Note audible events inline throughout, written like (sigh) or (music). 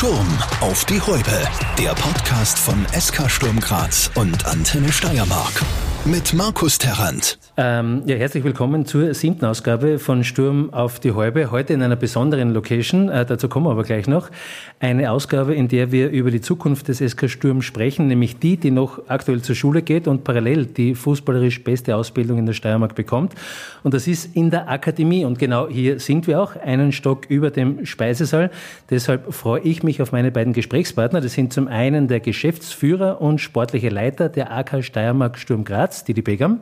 Sturm auf die Häupe. Der Podcast von SK Sturm Graz und Antenne Steiermark. Mit Markus Terrant. Ähm, ja, herzlich willkommen zur siebten Ausgabe von Sturm auf die Häube. Heute in einer besonderen Location, äh, dazu kommen wir aber gleich noch. Eine Ausgabe, in der wir über die Zukunft des SK Sturm sprechen, nämlich die, die noch aktuell zur Schule geht und parallel die fußballerisch beste Ausbildung in der Steiermark bekommt. Und das ist in der Akademie. Und genau hier sind wir auch, einen Stock über dem Speisesaal. Deshalb freue ich mich auf meine beiden Gesprächspartner. Das sind zum einen der Geschäftsführer und sportliche Leiter der AK Steiermark Sturm Graz, Didi Begam.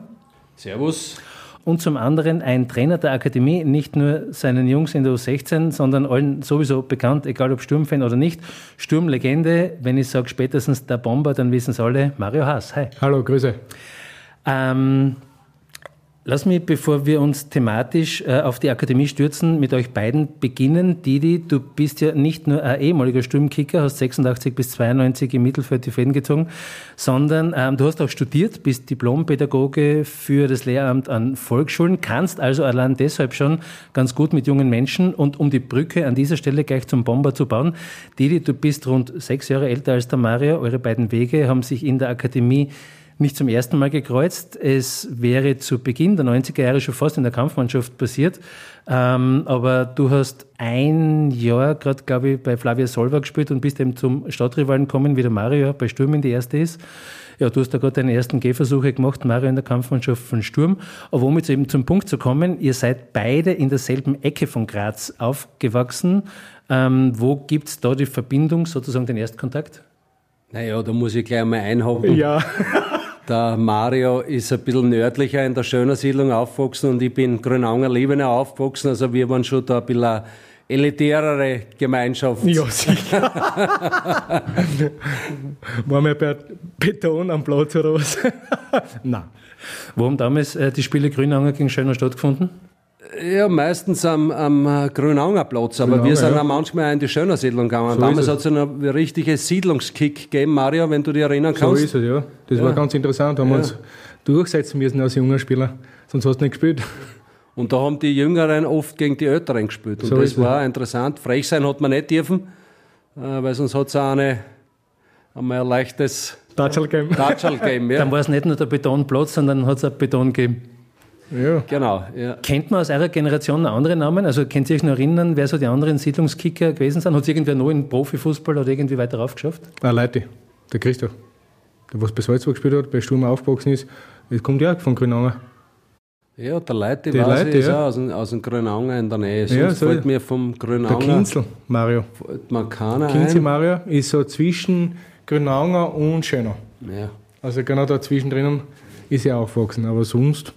Servus. Und zum anderen ein Trainer der Akademie, nicht nur seinen Jungs in der U16, sondern allen sowieso bekannt, egal ob Sturmfan oder nicht. Sturmlegende, wenn ich sage spätestens der Bomber, dann wissen es alle, Mario Haas. Hi. Hallo, Grüße. Ähm, Lass mich, bevor wir uns thematisch äh, auf die Akademie stürzen, mit euch beiden beginnen. Didi, du bist ja nicht nur ein ehemaliger Sturmkicker, hast 86 bis 92 im Mittelfeld die Fäden gezogen, sondern ähm, du hast auch studiert, bist Diplompädagoge für das Lehramt an Volksschulen, kannst also allein deshalb schon ganz gut mit jungen Menschen und um die Brücke an dieser Stelle gleich zum Bomber zu bauen. Didi, du bist rund sechs Jahre älter als der Mario. Eure beiden Wege haben sich in der Akademie nicht zum ersten Mal gekreuzt. Es wäre zu Beginn der 90er Jahre schon fast in der Kampfmannschaft passiert. Ähm, aber du hast ein Jahr gerade, glaube ich, bei Flavia Solva gespielt und bist eben zum Stadtrivalen gekommen, wie der Mario bei Sturm in die erste ist. Ja, du hast da gerade deine ersten Gehversuche gemacht, Mario in der Kampfmannschaft von Sturm. Aber um jetzt eben zum Punkt zu kommen, ihr seid beide in derselben Ecke von Graz aufgewachsen. Ähm, wo gibt es da die Verbindung, sozusagen den Erstkontakt? Naja, da muss ich gleich mal einhaken. Ja. (laughs) Der Mario ist ein bisschen nördlicher in der Schöner Siedlung aufgewachsen und ich bin Grünaunger Liebenau aufgewachsen. Also wir waren schon da ein bisschen eine elitärere Gemeinschaft. Ja, sicher. War mir bei Beton am Platz oder was? Nein. Wo haben damals äh, die Spiele Grünaunger gegen Schöner stattgefunden? Ja, meistens am, am äh, Grünaunger Platz, aber Grünaunger, wir sind ja. auch manchmal in die Schöner Siedlung gegangen. So Damals hat es einen richtigen Siedlungskick gegeben, Mario, wenn du dich erinnern kannst. So ist es, ja. Das ja. war ganz interessant. Da haben wir uns durchsetzen müssen als junger Spieler, sonst hast du nicht gespielt. Und da haben die Jüngeren oft gegen die Älteren gespielt. Und so das war interessant. Frech sein hat man nicht dürfen, äh, weil sonst hat es auch eine, einmal ein leichtes Touchal-Game. Touchal-Game, ja. Dann war es nicht nur der Betonplatz, sondern hat es auch Beton gegeben. Ja. Genau. Ja. Kennt man aus eurer Generation noch andere Namen? Also könnt ihr euch noch erinnern, wer so die anderen Siedlungskicker gewesen sind? Hat es irgendwer noch in Profifußball oder irgendwie weiter rauf geschafft? Ah, Leute, der Christoph. Der, was bei Salzburg gespielt hat, bei Sturm aufgewachsen ist, das kommt ja von Grünanger. Ja, der Leute, die weiß Leute, ich, ist ja. auch aus dem, aus dem Grünanger in der Nähe. Sonst ja, so fällt mir vom Grünanger... Der Kinzel, Mario. Mir keiner Kinzel, Mario, ist so zwischen Grünanger und Schöner. Ja. Also genau da zwischendrin ist er aufgewachsen, aber sonst...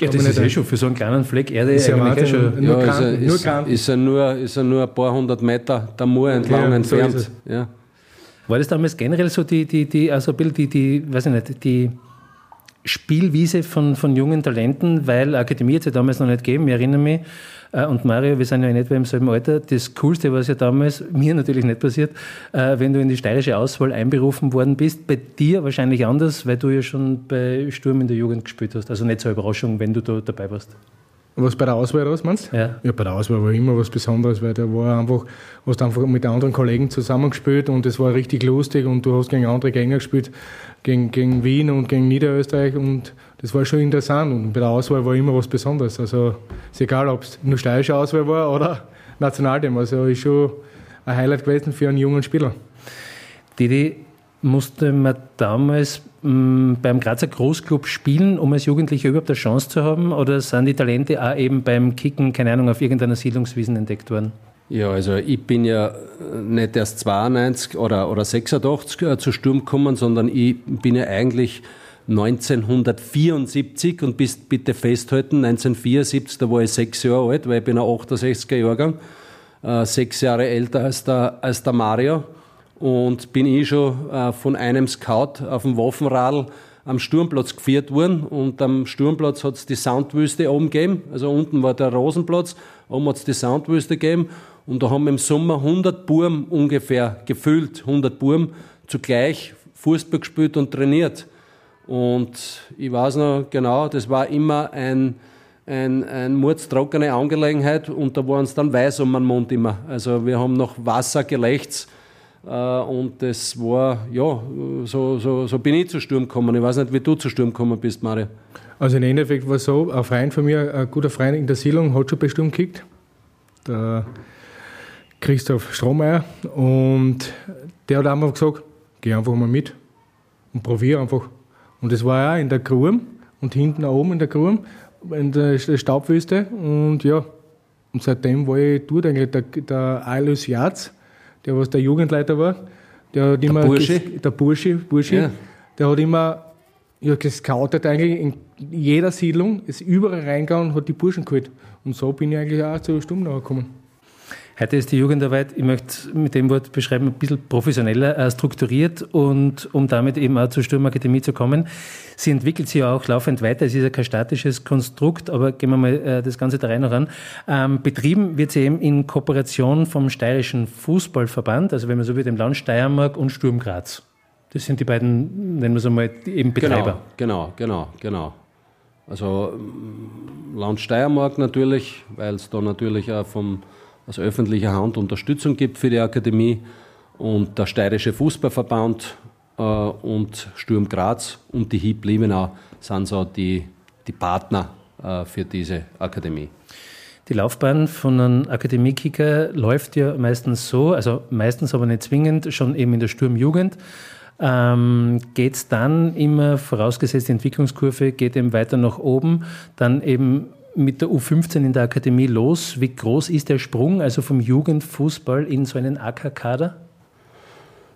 Ja, das ist eh schon für so einen kleinen Fleck Erde ist ja eh schon. Ja, ist, er, nur ist, er nur, ist er nur ein paar hundert Meter der Mur entlang ja, entfernt. So ja. War das damals generell so die, die, die, also die, die, weiß ich nicht, die Spielwiese von, von jungen Talenten, weil Akademie hat es ja damals noch nicht gegeben, ich erinnere mich, und Mario, wir sind ja nicht mehr im selben Alter. Das Coolste war es ja damals, mir natürlich nicht passiert, äh, wenn du in die steirische Auswahl einberufen worden bist. Bei dir wahrscheinlich anders, weil du ja schon bei Sturm in der Jugend gespielt hast. Also nicht so eine Überraschung, wenn du da dabei warst. Was bei der Auswahl raus meinst? Ja. ja, bei der Auswahl war immer was Besonderes, weil da war einfach, hast einfach mit anderen Kollegen zusammengespielt und es war richtig lustig und du hast gegen andere Gänger gespielt, gegen, gegen Wien und gegen Niederösterreich und das war schon interessant und bei der Auswahl war immer was Besonderes. Also ist egal, ob es nur steirische Auswahl war oder (laughs) Nationalteam. Also ist schon ein Highlight gewesen für einen jungen Spieler. Didi, musste man damals mm, beim Grazer Großclub spielen, um als Jugendlicher überhaupt eine Chance zu haben? Oder sind die Talente auch eben beim Kicken, keine Ahnung, auf irgendeiner Siedlungswiesen entdeckt worden? Ja, also ich bin ja nicht erst 92 oder, oder 86 äh, zu Sturm gekommen, sondern ich bin ja eigentlich 1974 und bist bitte festhalten, 1974, da war ich sechs Jahre alt, weil ich bin ein 68er Jahrgang, äh, sechs Jahre älter als der, als der Mario und bin ich schon äh, von einem Scout auf dem Waffenradl am Sturmplatz geführt worden und am Sturmplatz hat es die Soundwüste oben gegeben, also unten war der Rosenplatz, oben hat es die Soundwüste gegeben und da haben im Sommer 100 Burm ungefähr gefüllt, 100 Burm zugleich Fußball gespielt und trainiert. Und ich weiß noch genau, das war immer ein, ein, ein mordstrockene Angelegenheit und da waren es dann weiß um den Mund immer. Also wir haben noch Wasser gelächts Äh, und das war, ja, so, so, so bin ich zu Sturm gekommen. Ich weiß nicht, wie du zu Sturm gekommen bist, Mario. Also im Endeffekt war es so, ein Freund von mir, ein guter Freund in der Siedlung, hat schon bei Sturm gekickt. Der Christoph Strohmeier. Und der hat einfach gesagt, geh einfach mal mit und probier einfach. Und das war ja in der Grube und hinten oben in der Grube, in der Staubwüste. Und ja, und seitdem war ich dort eigentlich der, der Alois Jatz, der was der Jugendleiter war. Der hat immer. Der Bursche? Der Bursche, Bursche. Ja. Der hat immer ja, gescoutet eigentlich in jeder Siedlung, ist überall reingegangen und hat die Burschen geholt. Und so bin ich eigentlich auch zu Sturm gekommen. Heute ist die Jugendarbeit, ich möchte mit dem Wort beschreiben, ein bisschen professioneller äh, strukturiert und um damit eben auch zur Sturmakademie zu kommen. Sie entwickelt sich ja auch laufend weiter. Es ist ja kein statisches Konstrukt, aber gehen wir mal äh, das Ganze da rein noch an. Ähm, betrieben wird sie eben in Kooperation vom Steirischen Fußballverband, also wenn man so will, dem Land Steiermark und Sturm Graz. Das sind die beiden, nennen wir es einmal, eben Betreiber. Genau, genau, genau, genau. Also Land Steiermark natürlich, weil es da natürlich auch vom aus öffentlicher Hand Unterstützung gibt für die Akademie und der Steirische Fußballverband äh, und Sturm Graz und die HIP Liebenau sind so die, die Partner äh, für diese Akademie. Die Laufbahn von einem Akademiekicker läuft ja meistens so, also meistens aber nicht zwingend, schon eben in der Sturmjugend. Ähm, geht es dann immer, vorausgesetzt die Entwicklungskurve geht eben weiter nach oben, dann eben mit der U15 in der Akademie los? Wie groß ist der Sprung, also vom Jugendfußball in so einen AK-Kader?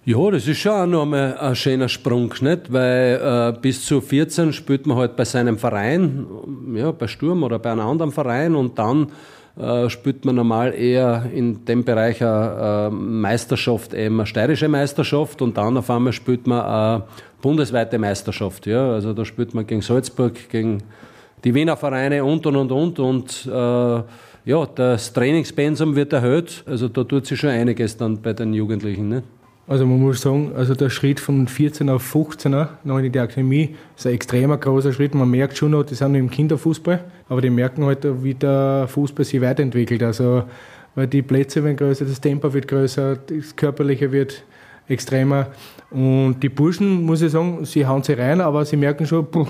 Ja, das ist schon auch noch einmal ein schöner Sprung, nicht? Weil äh, bis zu 14 spielt man halt bei seinem Verein, ja, bei Sturm oder bei einem anderen Verein und dann äh, spielt man normal eher in dem Bereich eine, eine Meisterschaft, eben eine steirische Meisterschaft und dann auf einmal spielt man eine bundesweite Meisterschaft. Ja? Also da spielt man gegen Salzburg, gegen die Wiener Vereine und und und und und äh, ja, das Trainingspensum wird erhöht. Also da tut sich schon einiges dann bei den Jugendlichen. Ne? Also man muss sagen, also der Schritt von 14 auf 15er noch in die Akademie ist ein extremer großer Schritt. Man merkt schon noch, die sind noch im Kinderfußball, aber die merken halt, wie der Fußball sich weiterentwickelt. Also weil die Plätze werden größer, das Tempo wird größer, das Körperliche wird extremer. Und die Burschen, muss ich sagen, sie hauen sie rein, aber sie merken schon, puh,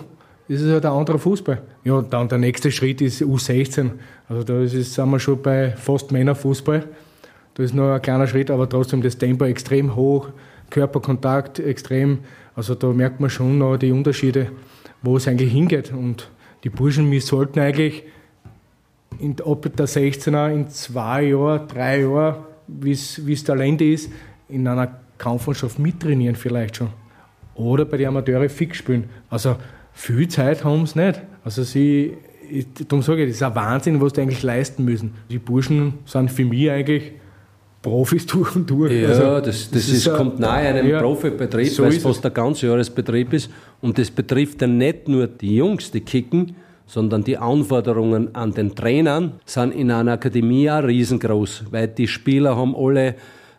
das ist halt ein anderer Fußball. Ja, dann der nächste Schritt ist U16. Also da ist sind wir schon bei fast Männerfußball. Da ist noch ein kleiner Schritt, aber trotzdem das Tempo extrem hoch, Körperkontakt extrem. Also da merkt man schon noch die Unterschiede, wo es eigentlich hingeht. Und die Burschen, wir sollten eigentlich in, ab der 16er in zwei Jahren, drei Jahren, wie es Talent ist, in einer Kampfmannschaft mittrainieren vielleicht schon. Oder bei den Amateuren fix spielen. Also viel Zeit haben sie nicht. Also sie, darum sage ich, das ist ein Wahnsinn, was die eigentlich leisten müssen. Die Burschen sind für mich eigentlich Profis (laughs) durch und durch. Ja, also, das, das, das ist, kommt nahe einem ja, Profibetrieb, so weil es fast der Ganzjahresbetrieb ist. Und das betrifft dann nicht nur die Jungs, die kicken, sondern die Anforderungen an den Trainern sind in einer Akademie auch riesengroß, weil die Spieler haben alle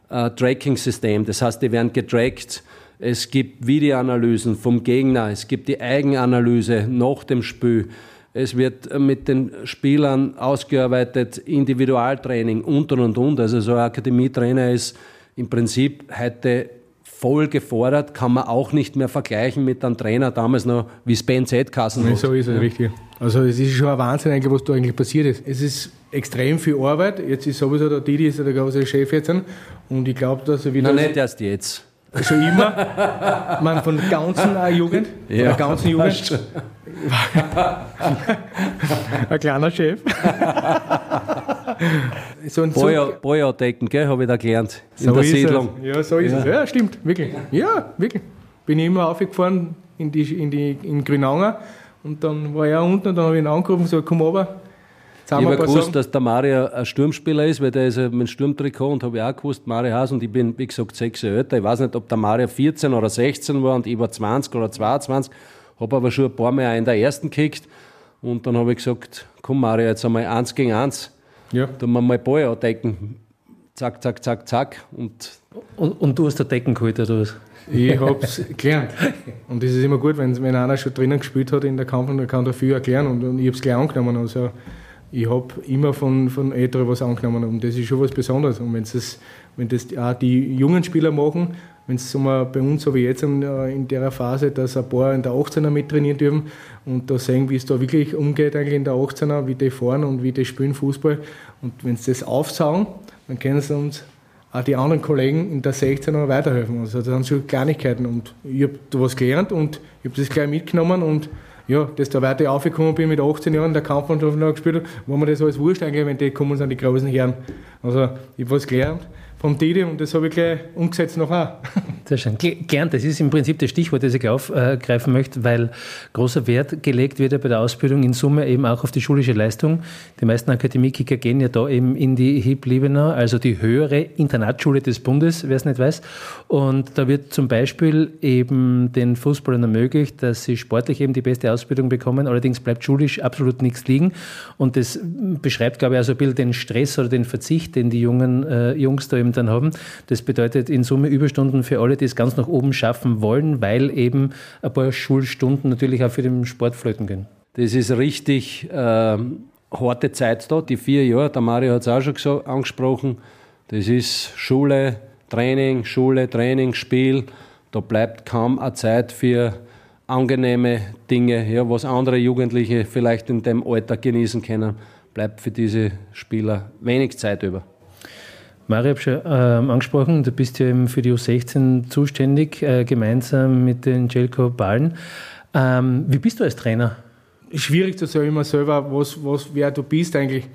äh, Tracking-System, das heißt, die werden getrackt es gibt Videoanalysen vom Gegner, es gibt die Eigenanalyse nach dem Spiel. Es wird mit den Spielern ausgearbeitet, Individualtraining und und und und. Also so ein Akademietrainer ist im Prinzip heute voll gefordert, kann man auch nicht mehr vergleichen mit einem Trainer damals noch, wie Spen Z-Kassen. So ist es, ja. richtig. Also es ist schon ein Wahnsinn eigentlich, was da eigentlich passiert ist. Es ist extrem viel Arbeit. Jetzt ist sowieso der Didi ist der große Chef jetzt und ich glaube, dass er wieder... Nein, nicht erst jetzt. Schon immer. Man von der ganzen äh, Jugend. Von ja, der ganzen Jugend. ein kleiner Chef. so ein Boyer-Decken, gell, habe ich da gelernt. In so der Siedlung. Es. Ja, so ist ja. es. Ja, stimmt, wirklich. Ja, wirklich. Bin ich immer aufgefahren in, die, in, die, in Grünanger und dann war er unten und dann habe ich ihn angerufen und gesagt, komm runter ich habe gewusst, dass der Mario ein Sturmspieler ist, weil der ist ja mein Sturmtrikot und habe ich auch gewusst, Mario Haas und ich bin, wie gesagt, sechs Jahre älter. Ich weiß nicht, ob der Mario 14 oder 16 war und ich war 20 oder 22, habe aber schon ein paar Mal in der ersten gekickt und dann habe ich gesagt, komm Mario, jetzt einmal eins gegen eins, ja. da wir mal Ball andecken. Zack, zack, zack, zack. Und, und, und du hast der Decken geholt, oder was? Ich habe es gelernt. Und das ist immer gut, wenn, wenn einer schon drinnen gespielt hat in der Kampf, dann kann er viel erklären und, und ich habe es gleich angenommen. Also, ich habe immer von, von Älteren was angenommen und das ist schon was Besonderes. Und wenn es wenn das auch die jungen Spieler machen, wenn es bei uns so wie jetzt in, in der Phase, dass ein paar in der 18er mittrainieren dürfen und da sehen, wie es da wirklich umgeht eigentlich in der 18er, wie die fahren und wie die spielen Fußball. Und wenn sie das aufsaugen, dann können sie uns auch die anderen Kollegen in der 16er weiterhelfen. Also das sind schon Kleinigkeiten und ich habe da was gelernt und ich habe das gleich mitgenommen und ja, dass da weiter aufgekommen bin mit 18 Jahren, der Kampfmannschaft noch gespielt habe, war mir das alles wurscht eigentlich, wenn die kommen, sind die großen Herren. Also ich habe was gelernt vom Didi und das habe ich gleich umgesetzt noch auch. Sehr schön. Gern, das ist im Prinzip das Stichwort, das ich aufgreifen möchte, weil großer Wert gelegt wird ja bei der Ausbildung in Summe eben auch auf die schulische Leistung. Die meisten Akademiekicker gehen ja da eben in die HIP Liebenau, also die höhere Internatsschule des Bundes, wer es nicht weiß. Und da wird zum Beispiel eben den Fußballern ermöglicht, dass sie sportlich eben die beste Ausbildung bekommen. Allerdings bleibt schulisch absolut nichts liegen. Und das beschreibt, glaube ich, also ein bisschen den Stress oder den Verzicht, den die jungen äh, Jungs da eben dann haben. Das bedeutet in Summe Überstunden für alle, die es ganz nach oben schaffen wollen, weil eben ein paar Schulstunden natürlich auch für den Sport flöten gehen. Das ist richtig äh, harte Zeit da, die vier Jahre, der Mario hat es auch schon gesagt, angesprochen. Das ist Schule, Training, Schule, Training, Spiel. Da bleibt kaum eine Zeit für angenehme Dinge, ja, was andere Jugendliche vielleicht in dem Alter genießen können, bleibt für diese Spieler wenig Zeit über. Mario, ich habe schon ähm, angesprochen, du bist ja eben für die U16 zuständig, äh, gemeinsam mit den Jelko Ballen. Ähm, wie bist du als Trainer? Schwierig zu sagen immer selber, was, was, wer du bist eigentlich.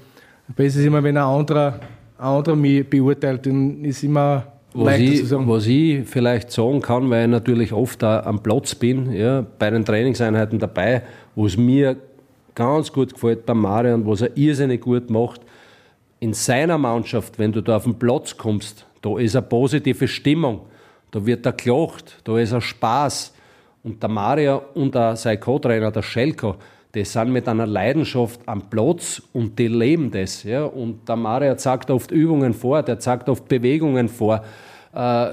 Besser ist immer, wenn ein anderer, ein anderer mich beurteilt, dann ist immer was ich, was ich, vielleicht sagen kann, weil ich natürlich oft da am Platz bin, ja, bei den Trainingseinheiten dabei, wo es mir ganz gut gefällt bei Mario und was er irrsinnig gut macht, in seiner Mannschaft, wenn du da auf den Platz kommst, da ist eine positive Stimmung, da wird er gelacht, da ist ein Spaß. Und der Mario und der, sein Co-Trainer, der Schelko, die sind mit einer Leidenschaft am Platz und die leben das. Ja? Und der Mario zeigt oft Übungen vor, der zeigt oft Bewegungen vor, äh,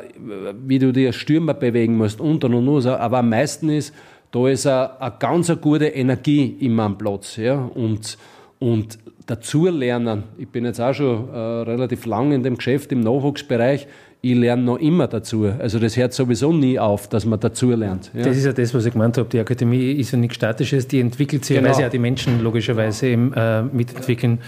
wie du dir Stürmer bewegen musst und und und. Aber am meisten ist, da ist eine, eine ganz eine gute Energie immer am Platz. Ja? Und, und dazulernen. Ich bin jetzt auch schon äh, relativ lang in dem Geschäft im Nachwuchsbereich. Ich lerne noch immer dazu. Also das hört sowieso nie auf, dass man dazu lernt. Ja. Das ist ja das, was ich gemeint habe. Die Akademie ist ja nichts Statisches, die entwickelt sich, genau. weil sie ja die Menschen logischerweise eben, äh, mitentwickeln.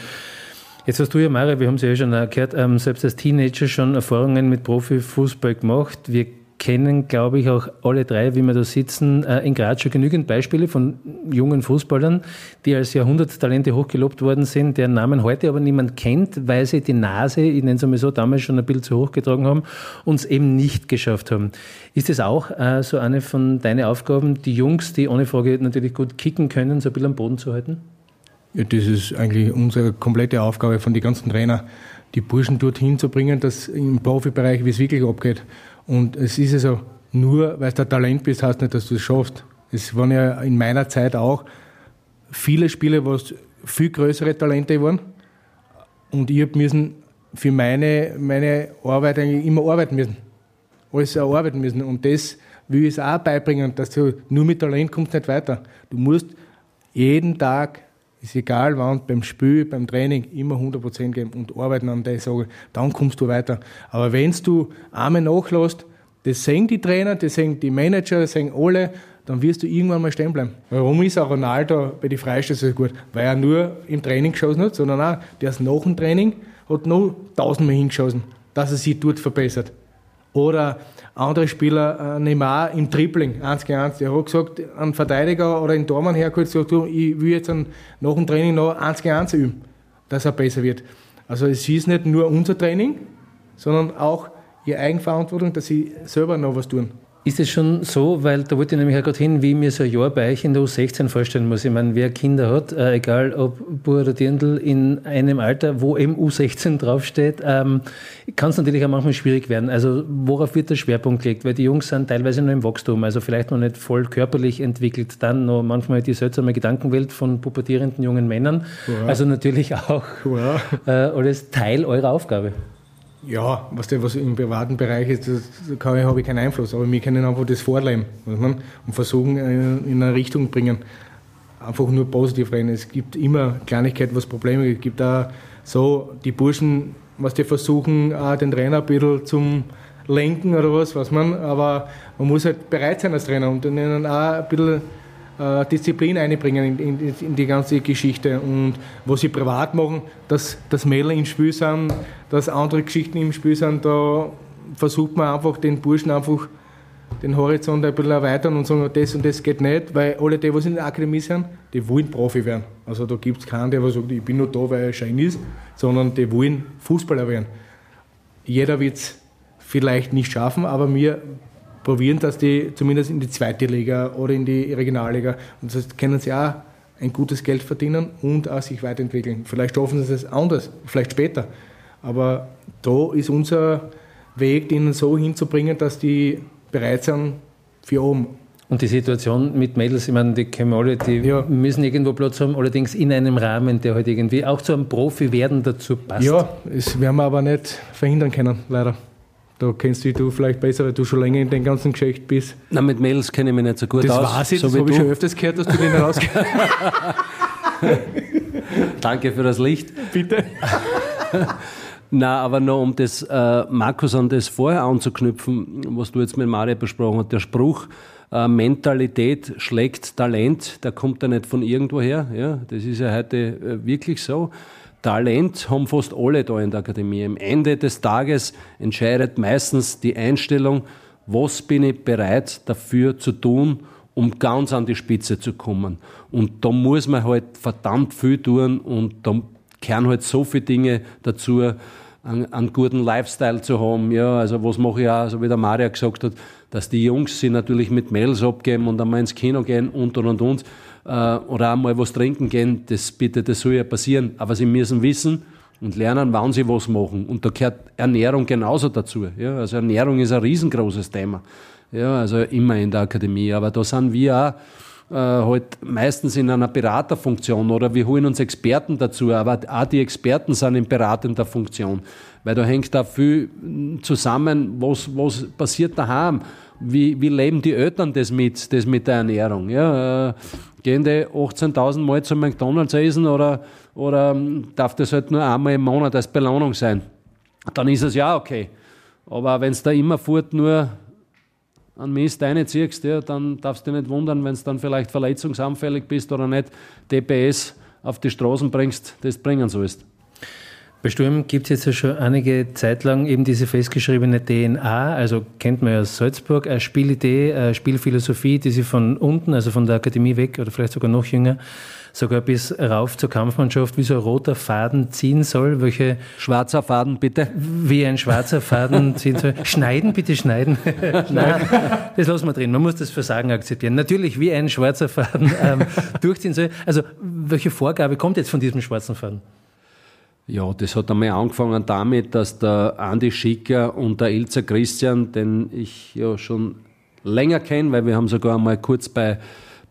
Jetzt hast du ja, Mario, wir haben es ja schon gehört, ähm, selbst als Teenager schon Erfahrungen mit Profifußball gemacht. Wir kennen, glaube ich, auch alle drei, wie wir da sitzen, äh, in Graz schon genügend Beispiele von jungen Fußballern, die als Jahrhunderttalente hochgelobt worden sind, deren Namen heute aber niemand kennt, weil sie die Nase, ich nenne es einmal so, damals schon ein bisschen zu hoch getragen haben und es eben nicht geschafft haben. Ist das auch äh, so eine von deinen Aufgaben, die Jungs, die ohne Frage natürlich gut kicken können, so ein bisschen am Boden zu halten? Das ist eigentlich unsere komplette Aufgabe von den ganzen Trainern, die Burschen dorthin zu bringen, dass im Profibereich, wie es wirklich abgeht. Und es ist also nur, weil du ein Talent bist, heißt nicht, dass du es schaffst. Es waren ja in meiner Zeit auch viele Spiele, wo es viel größere Talente waren. Und ich habe müssen für meine, meine Arbeit eigentlich immer arbeiten müssen. Alles erarbeiten müssen. Und das will ich es auch beibringen, dass du nur mit Talent kommst nicht weiter. Du musst jeden Tag, ist egal wann, beim Spiel, beim Training, immer 100% geben und arbeiten an der Sache. Dann kommst du weiter. Aber wenn du einmal nachlässt, das sehen die Trainer, das sehen die Manager, das sehen alle, dann wirst du irgendwann mal stehen bleiben. Warum ist auch Ronaldo bei den Freistößen so gut? Weil er nur im Training geschossen hat, sondern auch, der ist nach dem Training, hat noch tausendmal hingeschossen, dass er sich dort verbessert. Oder andere Spieler, äh, Neymar im Tripling, 1 gegen 1, der hat gesagt, ein Verteidiger oder ein Tormann hergeholt, gesagt, du, ich will jetzt ein, nach dem Training noch 1 gegen 1 üben, dass er besser wird. Also es ist nicht nur unser Training, sondern auch ihre Eigenverantwortung, dass sie selber noch was tun. Ist es schon so, weil da wollte ich nämlich auch gerade hin, wie mir so ein Jahr bei euch in der U16 vorstellen muss. Ich meine, wer Kinder hat, äh, egal ob Bur oder Dirndl, in einem Alter, wo eben U16 draufsteht, ähm, kann es natürlich auch manchmal schwierig werden. Also worauf wird der Schwerpunkt gelegt? Weil die Jungs sind teilweise noch im Wachstum, also vielleicht noch nicht voll körperlich entwickelt. Dann noch manchmal die seltsame Gedankenwelt von pubertierenden jungen Männern. Ja. Also natürlich auch äh, alles Teil eurer Aufgabe. Ja, was, der, was im privaten Bereich ist, habe ich keinen Einfluss. Aber wir können einfach das vorleben und versuchen, äh, in eine Richtung bringen. Einfach nur positiv reden. Es gibt immer Kleinigkeiten, was Probleme gibt. Es gibt auch so, die Burschen was die versuchen, den Trainer ein bisschen zum Lenken oder was, was man, aber man muss halt bereit sein als Trainer und ihnen auch ein bisschen äh, Disziplin einbringen in, in, in, die ganze Geschichte und was sie privat machen, dass, dass Mädel im Spiel sind, dass andere Geschichten im Spiel sind, da versucht man einfach den Burschen einfach den Horizont ein bisschen erweitern und sagen, das und das geht nicht, weil alle die, die in der Akademie sind, die wollen Profi werden. Also da gibt es keinen, der sagt, ich bin nur da, weil er Schein ist, sondern die wollen Fußballer werden. Jeder wird es vielleicht nicht schaffen, aber wir probieren, dass die zumindest in die zweite Liga oder in die Regionalliga, und das können sie auch ein gutes Geld verdienen und auch sich weiterentwickeln. Vielleicht schaffen sie es anders, vielleicht später. Aber da ist unser Weg, ihnen so hinzubringen, dass die bereit sind für oben. Und die Situation mit Mädels, ich meine, die kennen wir alle, die ja. müssen irgendwo Platz haben, allerdings in einem Rahmen, der halt irgendwie auch zu einem Profi werden dazu passt. Ja, das werden wir aber nicht verhindern können, leider. Da kennst du du vielleicht besser, weil du schon länger in dem ganzen Geschäft bist. Na, mit Mädels kenne ich mich nicht so gut das aus. Das weiß ich, so das habe ich schon öfters gehört, dass du den rauskennst. (laughs) Danke für das Licht. Bitte. (laughs) Na, aber noch um das, äh, Markus, an das vorher anzuknüpfen, was du jetzt mit Mario besprochen hast, der Spruch, äh, Mentalität schlägt Talent, der kommt ja nicht von irgendwoher. Ja, das ist ja heute äh, wirklich so. Talent haben fast alle da in der Akademie. Am Ende des Tages entscheidet meistens die Einstellung, was bin ich bereit dafür zu tun, um ganz an die Spitze zu kommen. Und da muss man halt verdammt viel tun und da kehren halt so viele Dinge dazu, einen, einen, guten Lifestyle zu haben. Ja, also was mache ich auch, so wie der Maria gesagt hat, dass die Jungs sich natürlich mit Mails abgeben und einmal ins Kino gehen und und und und äh, oder einmal was trinken gehen, das bitte, das soll ja passieren. Aber sie müssen wissen und lernen, wann sie was machen. Und da gehört Ernährung genauso dazu. Ja, also Ernährung ist ein riesengroßes Thema. Ja, also immer in der Akademie. Aber da sind wir auch äh, halt meistens in einer Beraterfunktion oder wir holen uns Experten dazu, aber auch die Experten sind in beratender Funktion, weil da hängt da viel zusammen, was, was passiert daheim, wie, wie leben die Eltern das mit, das mit der Ernährung, ja, äh, gehen die 18.000 Mal zum McDonalds essen oder, oder ähm, darf das halt nur einmal im Monat als Belohnung sein? Dann ist es ja okay. Aber wenn es da immer fort nur an Mist reinziehst, ja, dann darfst du dich nicht wundern, wenn du dann vielleicht verletzungsanfällig bist oder nicht DPS auf die Straßen bringst, das bringen sollst. Bei Sturm gibt es jetzt ja schon einige Zeit lang eben diese festgeschriebene DNA, also kennt man ja aus Salzburg, eine Spielidee, eine Spielphilosophie, die sie von unten, also von der Akademie weg oder vielleicht sogar noch jünger, sogar bis rauf zur Kampfmannschaft wie so ein roter Faden ziehen soll. Welche schwarzer Faden bitte? Wie ein schwarzer Faden (laughs) ziehen soll. Schneiden, bitte schneiden. (laughs) (laughs) Nein, das lassen wir drin. Man muss das Versagen akzeptieren. Natürlich wie ein schwarzer Faden ähm, durchziehen soll. Also welche Vorgabe kommt jetzt von diesem schwarzen Faden? Ja, das hat einmal angefangen damit, dass der Andi Schicker und der Ilzer Christian, den ich ja schon länger kenne, weil wir haben sogar einmal kurz bei,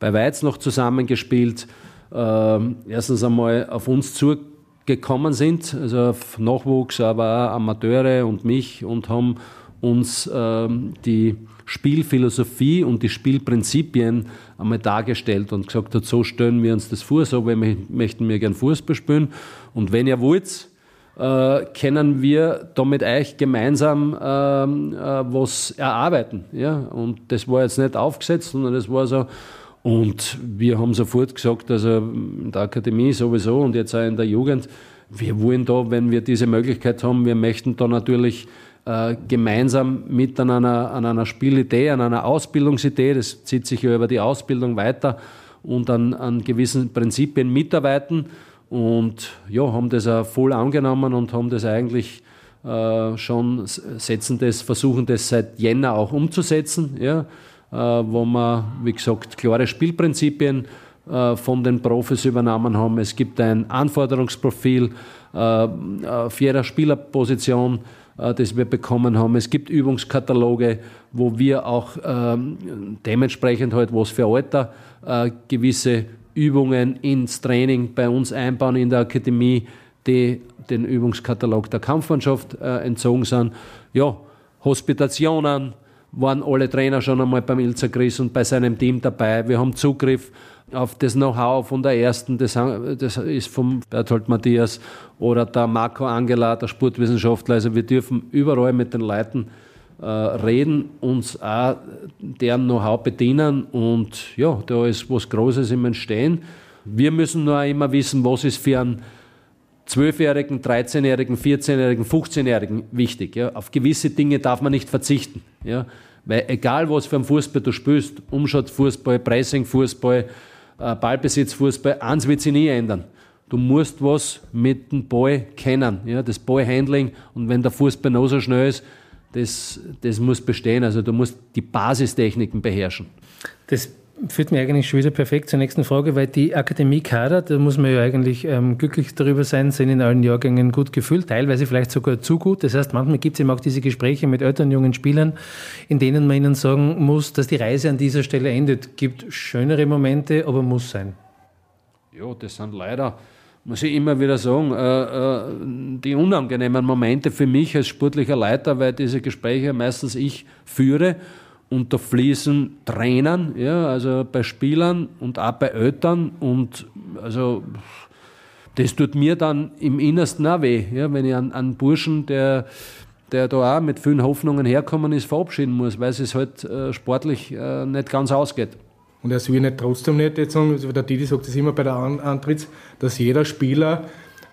bei Weiz noch zusammengespielt, erstens einmal auf uns zugekommen sind, also auf Nachwuchs, aber auch Amateure und mich und haben uns äh, die Spielphilosophie und die Spielprinzipien einmal dargestellt und gesagt hat, so stellen wir uns das vor, so möchten wir gern Fußball spielen. Und wenn ihr wollt, äh, können wir da mit euch gemeinsam ähm, äh, was erarbeiten. Ja? Und das war jetzt nicht aufgesetzt, sondern das war so, und wir haben sofort gesagt, also in der Akademie sowieso und jetzt auch in der Jugend, wir wollen da, wenn wir diese Möglichkeit haben, wir möchten da natürlich äh, gemeinsam mit an einer, an einer Spielidee, an einer Ausbildungsidee, das zieht sich ja über die Ausbildung weiter und an, an gewissen Prinzipien mitarbeiten. Und ja, haben das auch voll angenommen und haben das eigentlich äh, schon, setzen das, versuchen das seit Jänner auch umzusetzen, ja, wo wir, wie gesagt, klare Spielprinzipien äh, von den Profis übernommen haben. Es gibt ein Anforderungsprofil äh, auf jeder Spielerposition, äh, das wir bekommen haben. Es gibt Übungskataloge, wo wir auch ähm, dementsprechend halt, was für Alter äh, gewisse Übungen ins Training bei uns einbauen in der Akademie, die den Übungskatalog der Kampfmannschaft äh, entzogen sind. Ja, Hospitationen, waren alle Trainer schon einmal beim Ilzer Chris und bei seinem Team dabei. Wir haben Zugriff auf das Know-how von der ersten, das, das ist vom Berthold Matthias oder der Marco Angela, der Sportwissenschaftler. Also wir dürfen überall mit den Leuten äh, reden, uns auch deren Know-how bedienen und ja, da ist was Großes im Entstehen. Wir müssen nur immer wissen, was ist für einen 12-Jährigen, 13-Jährigen, 14-Jährigen, 15-Jährigen wichtig. Ja. Auf gewisse Dinge darf man nicht verzichten. Ja. Weil egal, was für ein Fußball du spielst, Umschaltfußball, Pressing-Fußball, äh, Ballbesitzfußball, eins wird sich nie ändern. Du musst was mit dem Ball kennen, ja, das Ballhandling. Und wenn der Fußball noch so schnell ist, das, das muss bestehen. Also du musst die Basistechniken beherrschen. Das führt mir eigentlich schon wieder perfekt zur nächsten Frage, weil die Akademie-Kader, da muss man ja eigentlich ähm, glücklich darüber sein, sind in allen Jahrgängen gut gefüllt, teilweise vielleicht sogar zu gut. Das heißt, manchmal gibt es eben auch diese Gespräche mit älteren jungen Spielern, in denen man ihnen sagen muss, dass die Reise an dieser Stelle endet. Gibt schönere Momente, aber muss sein. Ja, das sind leider, muss ich immer wieder sagen, äh, äh, die unangenehmen Momente für mich als sportlicher Leiter, weil diese Gespräche meistens ich führe und da fließen Tränen, ja, also bei Spielern und auch bei Eltern und also das tut mir dann im Innersten auch weh, ja, wenn ich einen, einen Burschen, der, der da auch mit vielen Hoffnungen herkommen ist, verabschieden muss, weil es halt äh, sportlich äh, nicht ganz ausgeht. Und er will nicht trotzdem nicht jetzt sagen, also der Didi sagt das immer bei der Antritts, dass jeder Spieler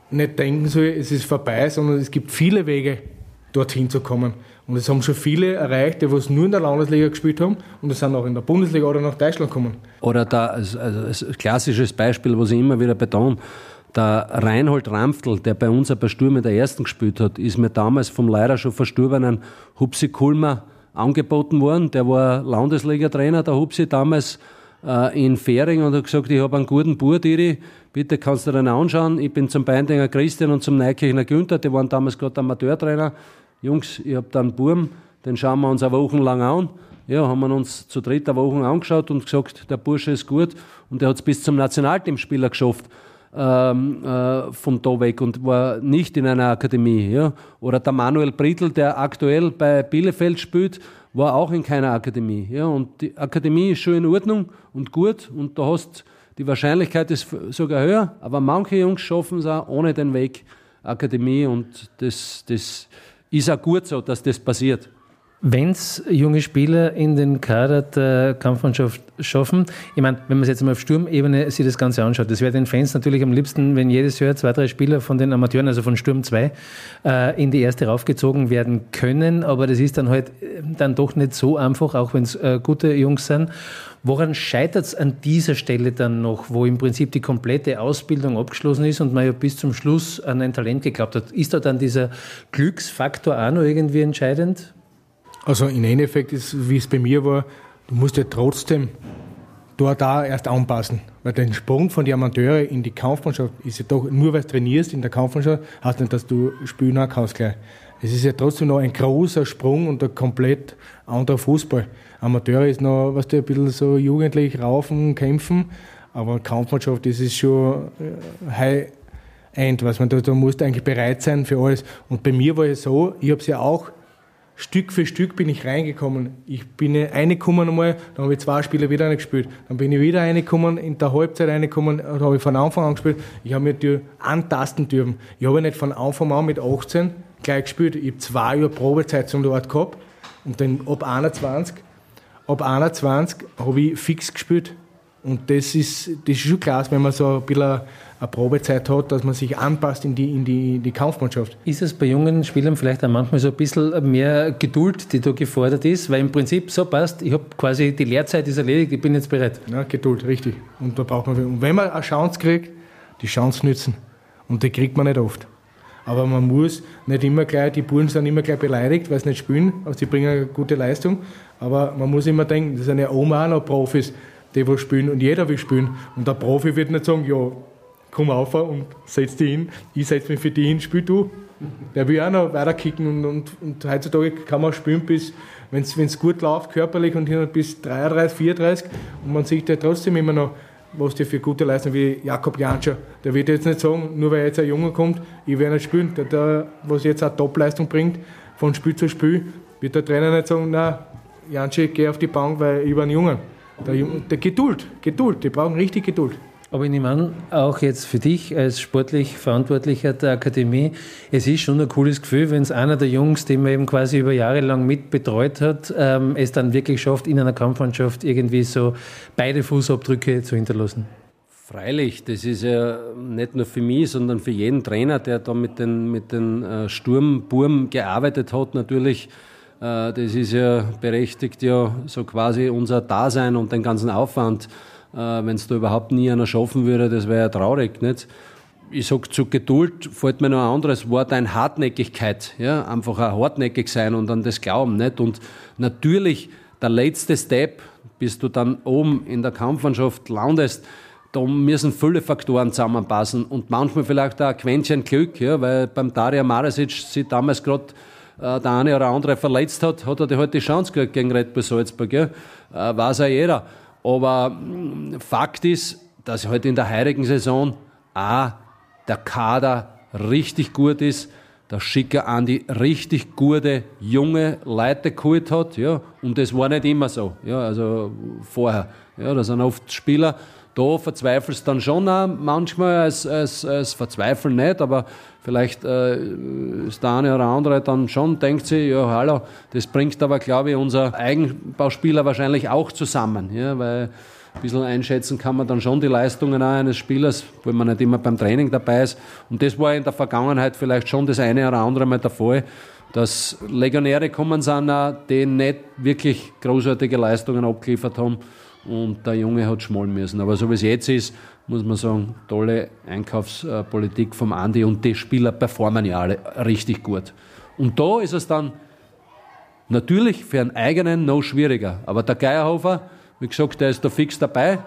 nicht denken soll, es ist vorbei, sondern es gibt viele Wege, dorthin zu kommen. Und es haben schon viele erreicht, die was nur in der Landesliga gespielt haben und es sind auch in der Bundesliga oder nach Deutschland gekommen. Oder da, also, also ein klassisches Beispiel, was ich immer wieder betone, der Reinhold Rampftl, der bei uns bei Sturm in der ersten gespielt hat, ist mir damals vom leider schon verstorbenen Hupsi Kulmer angeboten worden. Der war Landesliga-Trainer, der Hupsi damals äh, in Fähring und hat gesagt, ich habe einen guten Bur, Diri, bitte kannst du den anschauen. Ich bin zum Beindinger Christian und zum Neukirchner Günther, die waren damals gerade Amateurtrainer Jungs, ich habe da einen Burm, den schauen wir uns eine Woche lang an. Ja, haben wir uns zu dritter Woche angeschaut und gesagt, der Bursche ist gut und der hat es bis zum Nationalteamspieler geschafft. Ähm, äh, von da weg und war nicht in einer Akademie. Ja. Oder der Manuel Brittl, der aktuell bei Bielefeld spielt, war auch in keiner Akademie. Ja. Und die Akademie ist schon in Ordnung und gut und da hast die Wahrscheinlichkeit ist sogar höher, aber manche Jungs schaffen es auch ohne den Weg Akademie und das, das ist auch gut so, dass das passiert. Wenn es junge Spieler in den Kader der Kampfmannschaft schaffen, ich meine, wenn man sich jetzt mal auf Sturmebene sich das Ganze anschaut, das wäre den Fans natürlich am liebsten, wenn jedes Jahr zwei, drei Spieler von den Amateuren, also von Sturm 2, äh, in die erste raufgezogen werden können, aber das ist dann halt äh, dann doch nicht so einfach, auch wenn es äh, gute Jungs sind. Woran scheitert es an dieser Stelle dann noch, wo im Prinzip die komplette Ausbildung abgeschlossen ist und man ja bis zum Schluss an ein Talent geglaubt hat? Ist da dann dieser Glücksfaktor auch noch irgendwie entscheidend? Also im Endeffekt ist, wie es bei mir war, du musst ja trotzdem dort da erst anpassen. Weil der Sprung von den Amateuren in die Kampfmannschaft ist ja doch, nur weil du trainierst in der Kampfmannschaft, heißt nicht, dass du spielen kannst gleich. Es ist ja trotzdem noch ein großer Sprung und ein komplett anderer Fußball. Amateur ist noch, was du, ein bisschen so jugendlich raufen, kämpfen, aber Kampfmannschaft, das ist schon äh, High End, was man da, da musst du eigentlich bereit sein für alles. Und bei mir war es so, ich habe es ja auch Stück für Stück bin ich reingekommen. Ich bin reingekommen einmal, dann habe ich zwei Spiele wieder gespielt. Dann bin ich wieder reingekommen, in der Halbzeit reingekommen, da habe ich von Anfang an gespielt. Ich habe mir die antasten dürfen. Ich habe nicht von Anfang an mit 18 gleich gespielt. Ich habe zwei Jahre Probezeit zum Ort gehabt und dann ab 21, ab 21 habe ich fix gespielt. Und das ist, das ist schon klasse, wenn man so ein bisschen eine Probezeit hat, dass man sich anpasst in die, in die, die Kampfmannschaft. Ist es bei jungen Spielern vielleicht auch manchmal so ein bisschen mehr Geduld, die da gefordert ist? Weil im Prinzip so passt, ich habe quasi die Lehrzeit ist erledigt, ich bin jetzt bereit. Ja, Geduld, richtig. Und da braucht man Und wenn man eine Chance kriegt, die Chance nützen. Und die kriegt man nicht oft. Aber man muss nicht immer gleich, die Buren sind immer gleich beleidigt, weil sie nicht spielen, also sie bringen eine gute Leistung. Aber man muss immer denken, das sind ja Oma auch noch Profis, die wo spielen und jeder will spielen. Und der Profi wird nicht sagen, ja, komm auf und setz dich hin, ich setze mich für dich hin, spiel du. Der will auch noch weiterkicken und, und, und heutzutage kann man spielen bis, wenn es gut läuft, körperlich und bis 33, 34 und man sieht ja trotzdem immer noch, was der für gute Leistungen wie Jakob Janscher. Der wird jetzt nicht sagen, nur weil jetzt ein Junge kommt, ich werde nicht spielen. Der, der was jetzt eine Topleistung bringt, von Spiel zu Spiel, wird der Trainer nicht sagen, na, Janci, geh auf die Bank, weil ich war ein Junge. Der, der Geduld, Geduld, die brauchen richtig Geduld. Aber ich nehme an, auch jetzt für dich als sportlich Verantwortlicher der Akademie, es ist schon ein cooles Gefühl, wenn es einer der Jungs, den man eben quasi über Jahre lang mit betreut hat, ähm, es dann wirklich schafft, in einer Kampfmannschaft irgendwie so beide Fußabdrücke zu hinterlassen. Freilich, das ist ja nicht nur für mich, sondern für jeden Trainer, der da mit den, mit den äh, Sturmburm gearbeitet hat, natürlich. Äh, das ist ja berechtigt ja so quasi unser Dasein und den ganzen Aufwand äh, Wenn es da überhaupt nie einer schaffen würde, das wäre ja traurig, nicht? Ich sag zu Geduld fällt mir noch ein anderes Wort ein, Hartnäckigkeit, ja, einfach auch hartnäckig sein und an das glauben, nicht? Und natürlich, der letzte Step, bis du dann oben in der Kampfmannschaft landest, da müssen viele Faktoren zusammenpassen und manchmal vielleicht auch ein Quäntchen Glück, ja, weil beim Daria Marasic sich damals gerade äh, der eine oder andere verletzt hat, hat er die heute die Chance gekriegt gegen Red Bull Salzburg, ja. Äh, weiß auch jeder. Aber mm, Fakt ist, dass heute in der heurigen Saison A, der Kader richtig gut ist, der Schicker Andi richtig gute, junge Leute geholt hat, ja, und das war nicht immer so, ja, also vorher, ja, da sind oft Spieler, da verzweifelst dann schon auch manchmal als, als, als Verzweifeln nicht, aber vielleicht äh, ist der eine oder andere dann schon, denkt sich, ja, hallo, das bringt aber, glaube ich, unser Eigenbauspieler wahrscheinlich auch zusammen, ja, weil ein bisschen einschätzen kann man dann schon die Leistungen eines Spielers, weil man nicht immer beim Training dabei ist. Und das war in der Vergangenheit vielleicht schon das eine oder andere Mal der Fall, dass Legionäre kommen sind, die nicht wirklich großartige Leistungen abgeliefert haben und der Junge hat schmollen müssen. Aber so wie es jetzt ist, muss man sagen, tolle Einkaufspolitik vom Andi und die Spieler performen ja alle richtig gut. Und da ist es dann natürlich für einen eigenen noch schwieriger. Aber der Geierhofer, wie gesagt, der ist da fix dabei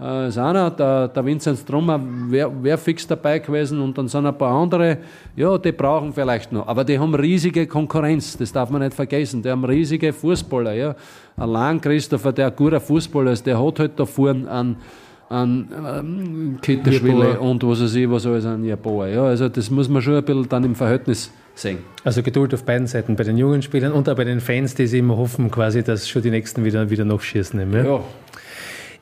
äh, ist einer, der, der Vincent Strummer wäre wär fix dabei gewesen und dann sind ein paar andere, ja, die brauchen vielleicht noch, aber die haben riesige Konkurrenz, das darf man nicht vergessen, die haben riesige Fußballer, ja. Allein Christopher, der ein guter Fußballer ist, der hat halt da vorne an an ähm, Kitteschwille und was weiß ich, was alles an Japan. Ja, also das muss man schon ein bisschen dann im Verhältnis sehen. Also Geduld auf beiden Seiten, bei den jungen Spielern und auch bei den Fans, die sich immer hoffen, quasi, dass schon die Nächsten wieder, wieder nachschießen. Ja? ja.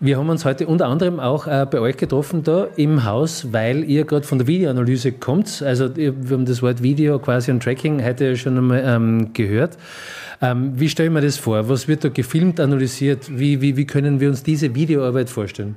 Wir haben uns heute unter anderem auch äh, bei euch getroffen da im Haus, weil ihr gerade von der Videoanalyse kommt. Also wir haben das Wort Video quasi und Tracking heute schon einmal ähm, gehört. Ähm, wie stellen wir das vor? Was wird da gefilmt, analysiert? Wie, wie, wie können wir uns diese Videoarbeit vorstellen?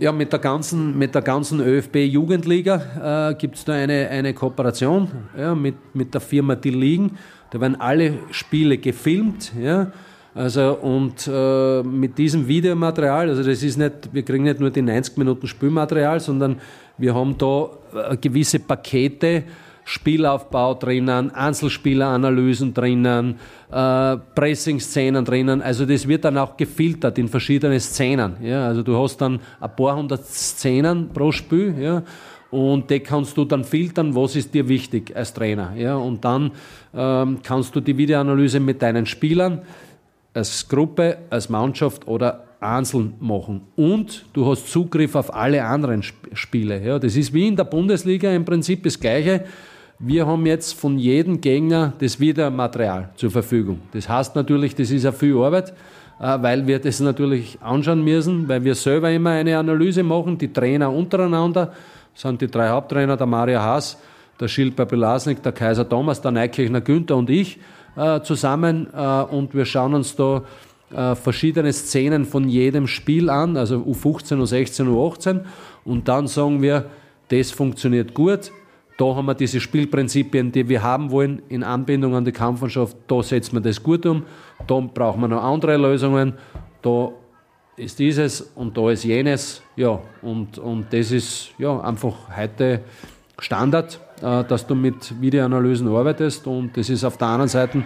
Ja, mit der ganzen, mit der ganzen ÖFB-Jugendliga äh, gibt es da eine, eine Kooperation ja, mit, mit der Firma Die Ligen. Da werden alle Spiele gefilmt. Ja. Also und äh, mit diesem Videomaterial, also das ist nicht, wir kriegen nicht nur die 90 Minuten Spielmaterial, sondern wir haben da äh, gewisse Pakete, Spielaufbau drinnen, Einzelspieleranalysen drinnen, äh, Pressing-Szenen drinnen. Also das wird dann auch gefiltert in verschiedene Szenen. Ja? Also du hast dann ein paar hundert Szenen pro Spiel. Ja? Und die kannst du dann filtern, was ist dir wichtig als Trainer. Ja? Und dann ähm, kannst du die Videoanalyse mit deinen Spielern als Gruppe, als Mannschaft oder einzeln machen. Und du hast Zugriff auf alle anderen Spiele. Ja, das ist wie in der Bundesliga im Prinzip das Gleiche. Wir haben jetzt von jedem Gegner das Videomaterial zur Verfügung. Das heißt natürlich, das ist ja viel Arbeit, äh, weil wir das natürlich anschauen müssen, weil wir selber immer eine Analyse machen, die Trainer untereinander, das sind die drei Haupttrainer, der Mario Haas, der Schilper Belasnik, der Kaiser Thomas, der Neikirchner Günther und ich äh, zusammen äh, und wir schauen uns da äh, verschiedene Szenen von jedem Spiel an, also U15, U16, U18 und dann sagen wir, das funktioniert gut, da haben wir diese Spielprinzipien, die wir haben wollen, in Anbindung an die Kampfmannschaft, da setzen wir das gut um, da brauchen wir noch andere Lösungen, da ist dieses und da ist jenes, ja, und, und das ist ja einfach heute Standard dass du mit Videoanalysen arbeitest und das ist auf der anderen Seite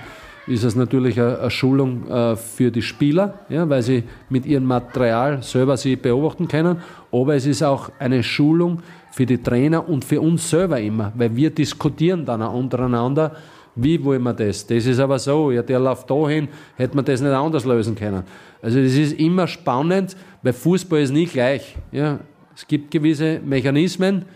ist es natürlich eine, Schulung äh, für die Spieler, ja, weil sie mit ihrem Material selber sie beobachten können, aber es ist auch eine Schulung für die Trainer und für uns selber immer, weil wir diskutieren dann untereinander, wie wollen wir das? Das ist aber so, ja, der läuft dahin, hätte man das nicht anders lösen können. Also das ist immer spannend, weil Fußball ist nie gleich. Ja. Es gibt gewisse Mechanismen,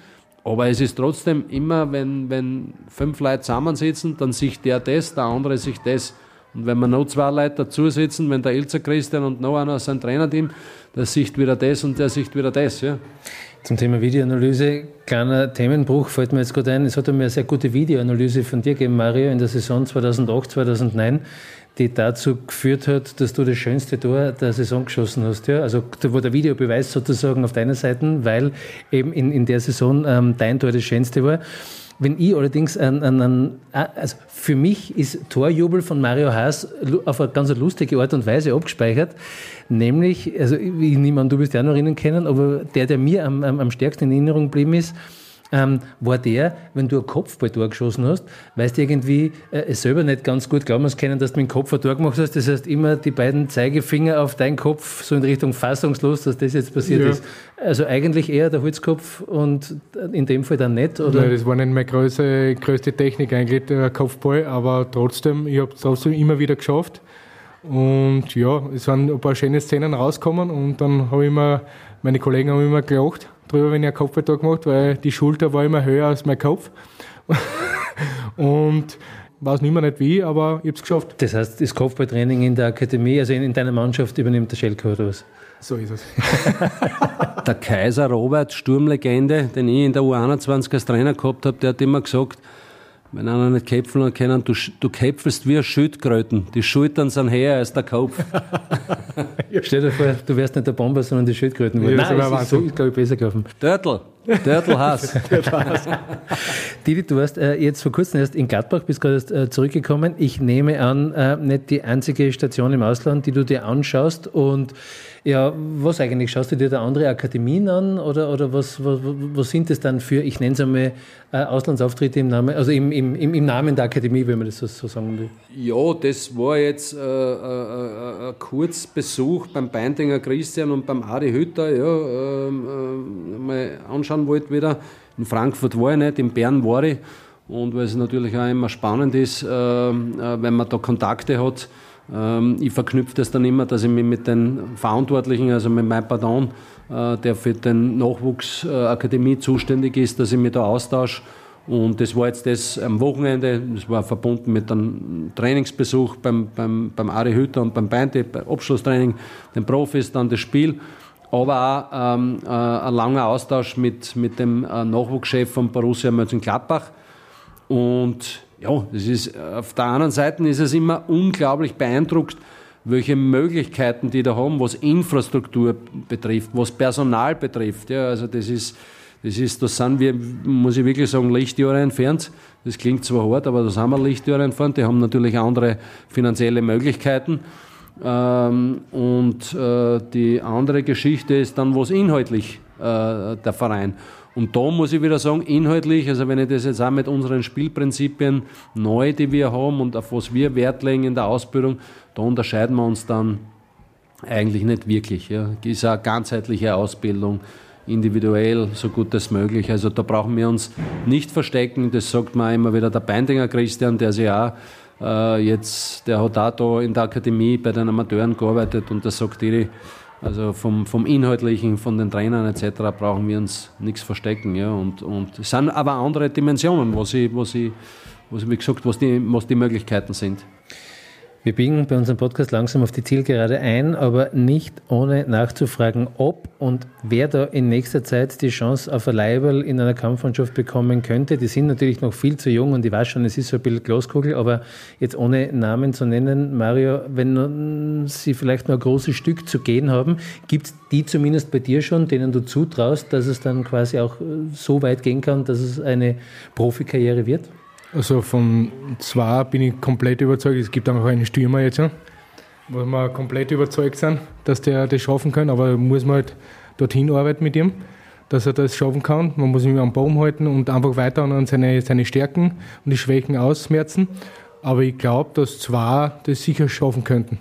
aber es ist trotzdem immer, wenn, wenn fünf Leute zusammensitzen, dann sieht der das, der andere sich das. Und wenn wir noch zwei Leute dazu sitzen, wenn der Ilzer Christian und noch einer sein Trainerteam, der sieht wieder das und der sieht wieder das. Ja. Zum Thema Videoanalyse, kleiner Themenbruch fällt mir jetzt gerade ein. Es hat mir eine sehr gute Videoanalyse von dir gegeben, Mario, in der Saison 2008, 2009 die dazu geführt hat, dass du das schönste Tor der Saison geschossen hast. Ja? Also wo der Videobeweis sozusagen auf deiner Seite, weil eben in, in der Saison ähm, dein Tor das schönste war. Wenn ich allerdings an, an, an, also für mich ist Torjubel von Mario Haas auf eine ganz lustige Art und Weise abgespeichert, nämlich, also ich nehme an, du wirst ja noch erinnern können, aber der, der mir am, am, am stärksten in Erinnerung geblieben ist, ähm, war der, wenn du ein Kopfballtor geschossen hast, weißt du irgendwie äh, es selber nicht ganz gut glauben hast können, dass du mit dem Kopf ein Tor gemacht hast. Das heißt, immer die beiden Zeigefinger auf deinen Kopf, so in Richtung fassungslos, dass das jetzt passiert ja. ist. Also eigentlich eher der Holzkopf und in dem Fall dann nicht, oder? Nein, das war nicht meine größte, größte Technik, eigentlich der Kopfball, aber trotzdem, ich habe es trotzdem immer wieder geschafft. Und ja, es sind ein paar schöne Szenen rausgekommen und dann habe ich mir, meine Kollegen haben immer gelacht drüber, wenn ich einen Kopfballtag gemacht, weil die Schulter war immer höher als mein Kopf. (laughs) und weiß nicht mehr nicht wie, aber ich habe es geschafft. Das heißt, das Kopfballtraining in der Akademie, also in, in deiner Mannschaft, übernimmt der Schelke oder was? So ist es. (laughs) der Kaiser Robert, Sturmlegende, den ich in der U21 als Trainer gehabt habe, der hat immer gesagt, wenn einer nicht kämpfen kann, du, du kämpfst wie ein Schildkröten. Die Schultern sind höher als der Kopf. (laughs) Stell dir vor, du wärst nicht der Bomber, sondern die Schildkröten. Ja, Nein, das ist, so, ist, glaube ich, besser gelaufen. Turtle. Turtle Hass. Didi, du warst äh, jetzt vor kurzem erst in Gladbach, bist gerade äh, zurückgekommen. Ich nehme an, äh, nicht die einzige Station im Ausland, die du dir anschaust und ja, was eigentlich? Schaust du dir da andere Akademien an oder, oder was, was, was sind das dann für, ich nenne es einmal, äh, Auslandsauftritte im Namen, also im, im, im Namen der Akademie, wenn man das so, sagen will? Ja, das war jetzt äh, äh, äh, ein Kurzbesuch beim Beindinger Christian und beim Adi Hütter, ja, ähm, äh, mal anschauen wollte wieder. In Frankfurt war ich nicht, in Bern war ich. Und weil es natürlich auch immer spannend ist, äh, wenn man da Kontakte hat, ähm, ich verknüpfe das dann immer, dass ich mich mit den Verantwortlichen, also mit meinem Pardon, äh, der für den Nachwuchsakademie zuständig ist, dass ich mich da austausche. Und das war jetzt das am Wochenende, das war verbunden mit einem Trainingsbesuch beim, beim, beim Ari Hütter und beim Beinte, beim Abschlusstraining, den Profis, dann das Spiel. Aber auch ähm, äh, ein langer Austausch mit, mit dem äh, Nachwuchschef von Borussia Mönchengladbach. Und ja, das ist, auf der anderen Seite ist es immer unglaublich beeindruckt, welche Möglichkeiten die da haben, was Infrastruktur betrifft, was Personal betrifft. Ja, also das ist, das ist, das sind wir, muss ich wirklich sagen, Lichtjahre entfernt. Das klingt zwar hart, aber da sind wir Lichtjahre entfernt. Die haben natürlich andere finanzielle Möglichkeiten. Ähm, und äh, die andere Geschichte ist dann, was inhaltlich äh, der Verein. Und da muss ich wieder sagen, inhaltlich, also wenn ich das jetzt auch mit unseren Spielprinzipien neu, die wir haben und auf was wir Wert legen in der Ausbildung, da unterscheiden wir uns dann eigentlich nicht wirklich. Ja. Ist eine ganzheitliche Ausbildung, individuell, so gut als möglich. Also da brauchen wir uns nicht verstecken. Das sagt mir immer wieder der Beindinger Christian, der sich auch äh, jetzt, der hat auch da in der Akademie bei den Amateuren gearbeitet und der sagt, die, also vom, vom Inhaltlichen, von den Trainern etc. brauchen wir uns nichts verstecken. Ja. Und, und es sind aber andere Dimensionen, was ich, was ich, was ich wie gesagt, was die, was die Möglichkeiten sind. Wir biegen bei unserem Podcast langsam auf die Zielgerade ein, aber nicht ohne nachzufragen, ob und wer da in nächster Zeit die Chance auf ein Leibel in einer Kampfmannschaft bekommen könnte. Die sind natürlich noch viel zu jung und ich weiß schon, es ist so ein bisschen Glaskugel, aber jetzt ohne Namen zu nennen, Mario, wenn sie vielleicht noch ein großes Stück zu gehen haben, gibt es die zumindest bei dir schon, denen du zutraust, dass es dann quasi auch so weit gehen kann, dass es eine Profikarriere wird? Also von zwei bin ich komplett überzeugt. Es gibt auch einen Stürmer jetzt, wo wir komplett überzeugt sind, dass der das schaffen kann. Aber muss man halt dorthin arbeiten mit ihm, dass er das schaffen kann. Man muss ihn am Baum halten und einfach weiter an seine, seine Stärken und die Schwächen ausmerzen. Aber ich glaube, dass zwei das sicher schaffen könnten.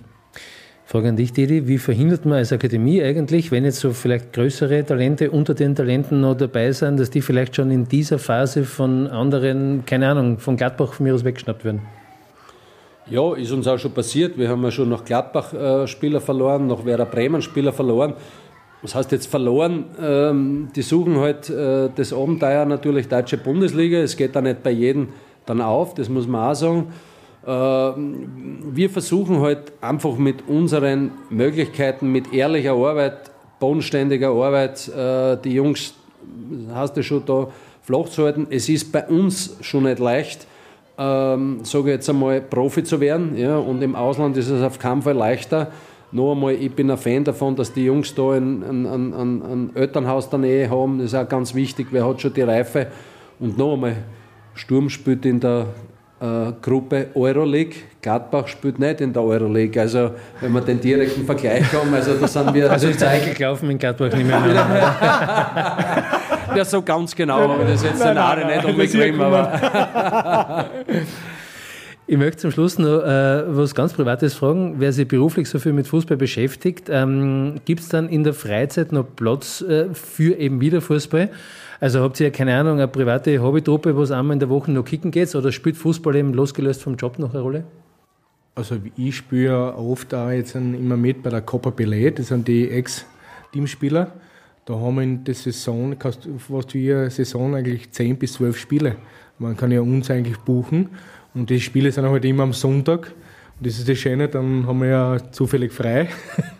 Frage an dich, Didi, wie verhindert man als Akademie eigentlich, wenn jetzt so vielleicht größere Talente unter den Talenten noch dabei sind, dass die vielleicht schon in dieser Phase von anderen, keine Ahnung, von Gladbach von mir aus weggeschnappt werden? Ja, ist uns auch schon passiert. Wir haben ja schon nach Gladbach äh, verloren, nach Werder Bremen Spieler verloren. Das heißt jetzt verloren, ähm, die suchen halt äh, das Abenteuer natürlich Deutsche Bundesliga. Es geht da nicht bei jedem dann auf, das muss man auch sagen. Wir versuchen halt einfach mit unseren Möglichkeiten, mit ehrlicher Arbeit, bodenständiger Arbeit, die Jungs, hast du schon da flach zu halten. Es ist bei uns schon nicht leicht, ähm, sage ich jetzt einmal, Profi zu werden. Ja, und im Ausland ist es auf keinen Fall leichter. Noch einmal, ich bin ein Fan davon, dass die Jungs da ein, ein, ein, ein Elternhaus der Nähe haben. Das ist auch ganz wichtig, wer hat schon die Reife. Und noch einmal, Sturm spielt in der äh, Gruppe Euroleague. Gladbach spielt nicht in der Euroleague. Also, wenn wir den direkten Vergleich haben, also da sind wir. Also, ist Zeichen gelaufen in Gladbach nicht mehr. (laughs) ja, so ganz genau habe ich das jetzt den Haare nicht umgekriegt, aber. Ich möchte zum Schluss noch äh, was ganz Privates fragen. Wer sich beruflich so viel mit Fußball beschäftigt, ähm, gibt es dann in der Freizeit noch Platz äh, für eben wieder Fußball? Also habt ihr, keine Ahnung, eine private Hobbytruppe, was einmal in der Woche noch kicken geht? Oder spielt Fußball eben losgelöst vom Job noch eine Rolle? Also ich spiele oft auch jetzt immer mit bei der Copa Belay, das sind die Ex-Teamspieler. Da haben wir in der Saison, fast wie eine Saison eigentlich 10 bis 12 Spiele. Man kann ja uns eigentlich buchen und die Spiele sind halt immer am Sonntag. Und das ist das Schöne, dann haben wir ja zufällig frei (laughs)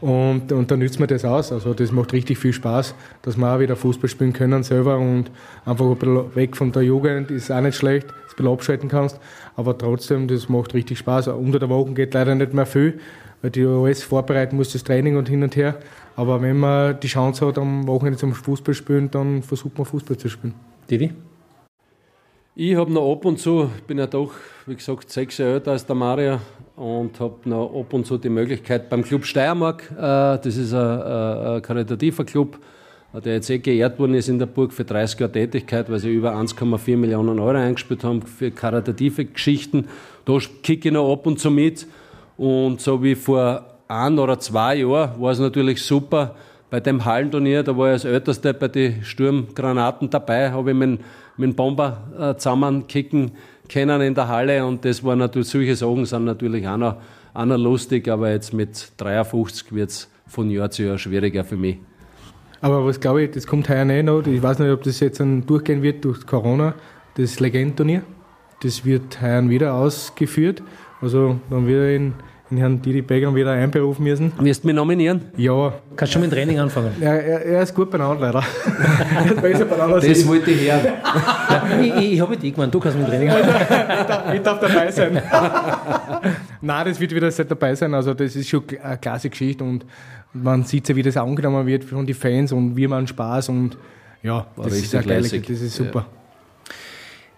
und, und dann nützt man das aus. Also das macht richtig viel Spaß, dass wir auch wieder Fußball spielen können selber und einfach ein bisschen weg von der Jugend ist auch nicht schlecht, dass du ein bisschen abschalten kannst. Aber trotzdem, das macht richtig Spaß. Unter der Woche geht leider nicht mehr viel, weil du alles vorbereiten musst, das Training und hin und her. Aber wenn man die Chance hat, am Wochenende zum Fußball spielen, dann versucht man Fußball zu spielen. Didi? Ich habe noch ab und zu, bin ja doch, wie gesagt, sechs Jahre älter als der Mario und habe noch ab und zu die Möglichkeit beim Club Steiermark, äh, das ist ein, ein karitativer Club, der jetzt eh geehrt worden ist in der Burg für 30 Jahre Tätigkeit, weil sie über 1,4 Millionen Euro eingespielt haben für karitative Geschichten. Da kicke ich noch ab und zu mit. Und so wie vor ein oder zwei Jahren war es natürlich super. Bei dem Hallenturnier, da war ich als Ältester bei den Sturmgranaten dabei, habe ich meinen, meinen Bomber äh, zusammenkicken können in der Halle. Und das war natürlich, solche Sachen sind natürlich auch noch, auch noch lustig, aber jetzt mit 53 wird es von Jahr zu Jahr schwieriger für mich. Aber was glaube ich, das kommt heuer nicht noch, ich weiß nicht, ob das jetzt dann durchgehen wird durch Corona, das Legendenturnier, das wird heuer wieder ausgeführt, also dann wird in den Herrn Didi Begram wieder einberufen müssen. Wirst du mich nominieren? Ja. Kannst du schon mit dem Training anfangen? Ja, er, er ist gut beieinander, leider. (laughs) er Das wollte ich hören. ja, ich ich habe dich gemeint, du kannst mit dem Training anfangen. (laughs) ich, darf, dabei sein. (laughs) Nein, das wird wieder dabei sein. Also, das ist schon eine klasse Geschichte und man sieht ja, wie das angenommen wird von den Fans und wie man Spaß und ja, War das ist ja geil. Das ist super. Ja.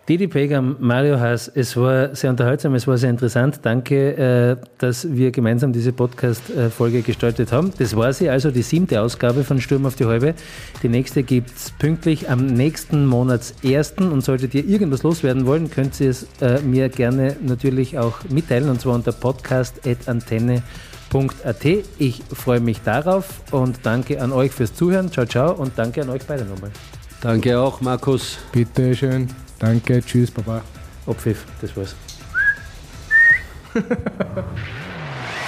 Didi Pegam, Mario Haas, es war sehr unterhaltsam, es war sehr interessant. Danke, äh, dass wir gemeinsam diese Podcast-Folge gestaltet haben. Das war sie, also die siebte Ausgabe von Sturm auf die Halbe. Die nächste gibt es pünktlich am nächsten Monatsersten. Und solltet ihr irgendwas loswerden wollen, könnt ihr es äh, mir gerne natürlich auch mitteilen, und zwar unter podcast.antenne.at. Ich freue mich darauf und danke an euch fürs Zuhören. Ciao, ciao und danke an euch beide nochmal. Danke auch, Markus. Bitte schön. Danke, tschüss, Baba. Abpfiff, das war's.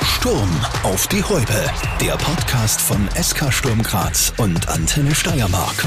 Sturm auf die Häupe, der Podcast von SK Sturm Graz und Antenne Steiermark.